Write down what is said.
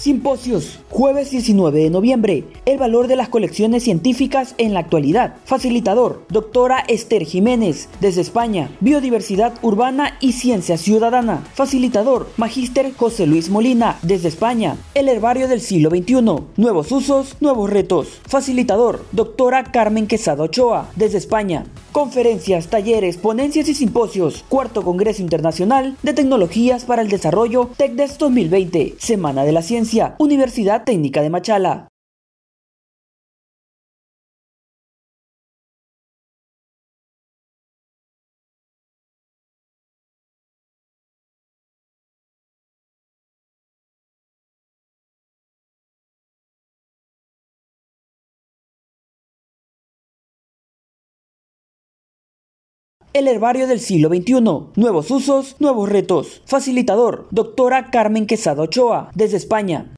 Simposios, jueves 19 de noviembre. El valor de las colecciones científicas en la actualidad. Facilitador, doctora Esther Jiménez, desde España. Biodiversidad urbana y ciencia ciudadana. Facilitador, magíster José Luis Molina, desde España. El herbario del siglo XXI. Nuevos usos, nuevos retos. Facilitador, doctora Carmen Quesada Ochoa, desde España. Conferencias, talleres, ponencias y simposios. Cuarto Congreso Internacional de Tecnologías para el Desarrollo TECDES 2020. Semana de la Ciencia. Universidad Técnica de Machala. El herbario del siglo XXI. Nuevos usos, nuevos retos. Facilitador, doctora Carmen Quesada Ochoa, desde España.